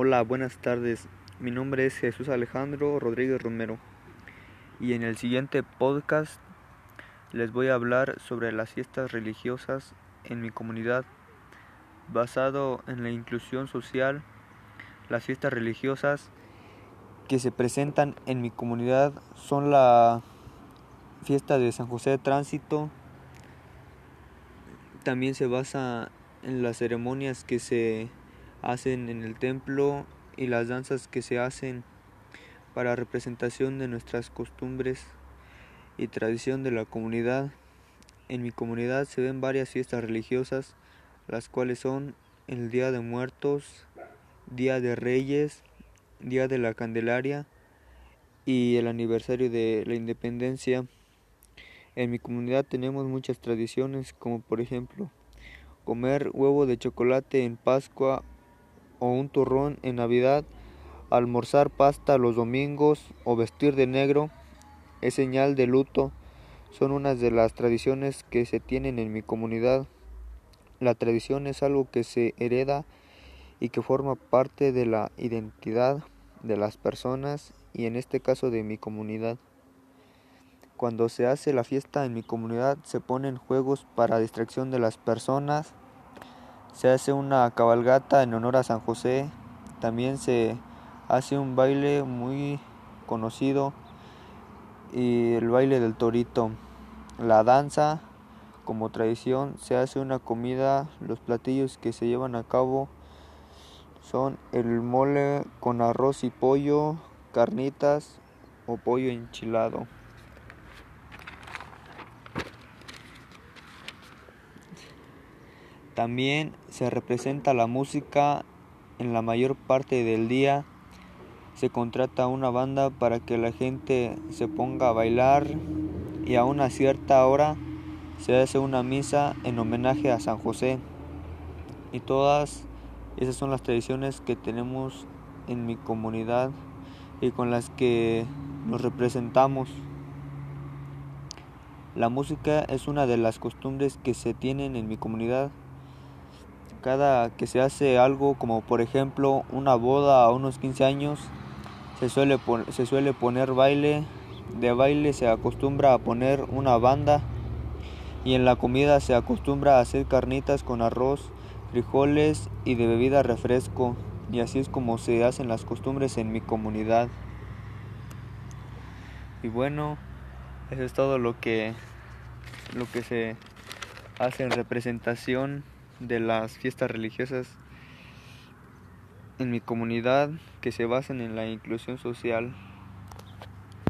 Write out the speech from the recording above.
Hola, buenas tardes. Mi nombre es Jesús Alejandro Rodríguez Romero y en el siguiente podcast les voy a hablar sobre las fiestas religiosas en mi comunidad. Basado en la inclusión social, las fiestas religiosas que se presentan en mi comunidad son la fiesta de San José de Tránsito. También se basa en las ceremonias que se hacen en el templo y las danzas que se hacen para representación de nuestras costumbres y tradición de la comunidad. En mi comunidad se ven varias fiestas religiosas, las cuales son el Día de Muertos, Día de Reyes, Día de la Candelaria y el aniversario de la independencia. En mi comunidad tenemos muchas tradiciones, como por ejemplo comer huevo de chocolate en Pascua o un turrón en Navidad, almorzar pasta los domingos o vestir de negro es señal de luto. Son unas de las tradiciones que se tienen en mi comunidad. La tradición es algo que se hereda y que forma parte de la identidad de las personas y en este caso de mi comunidad. Cuando se hace la fiesta en mi comunidad se ponen juegos para distracción de las personas, se hace una cabalgata en honor a San José, también se hace un baile muy conocido y el baile del torito, la danza como tradición, se hace una comida, los platillos que se llevan a cabo son el mole con arroz y pollo, carnitas o pollo enchilado. También se representa la música en la mayor parte del día. Se contrata una banda para que la gente se ponga a bailar y a una cierta hora se hace una misa en homenaje a San José. Y todas esas son las tradiciones que tenemos en mi comunidad y con las que nos representamos. La música es una de las costumbres que se tienen en mi comunidad. Cada que se hace algo como por ejemplo una boda a unos 15 años, se suele, se suele poner baile. De baile se acostumbra a poner una banda y en la comida se acostumbra a hacer carnitas con arroz frijoles y de bebida refresco, y así es como se hacen las costumbres en mi comunidad. Y bueno, eso es todo lo que lo que se hace en representación de las fiestas religiosas en mi comunidad que se basan en la inclusión social.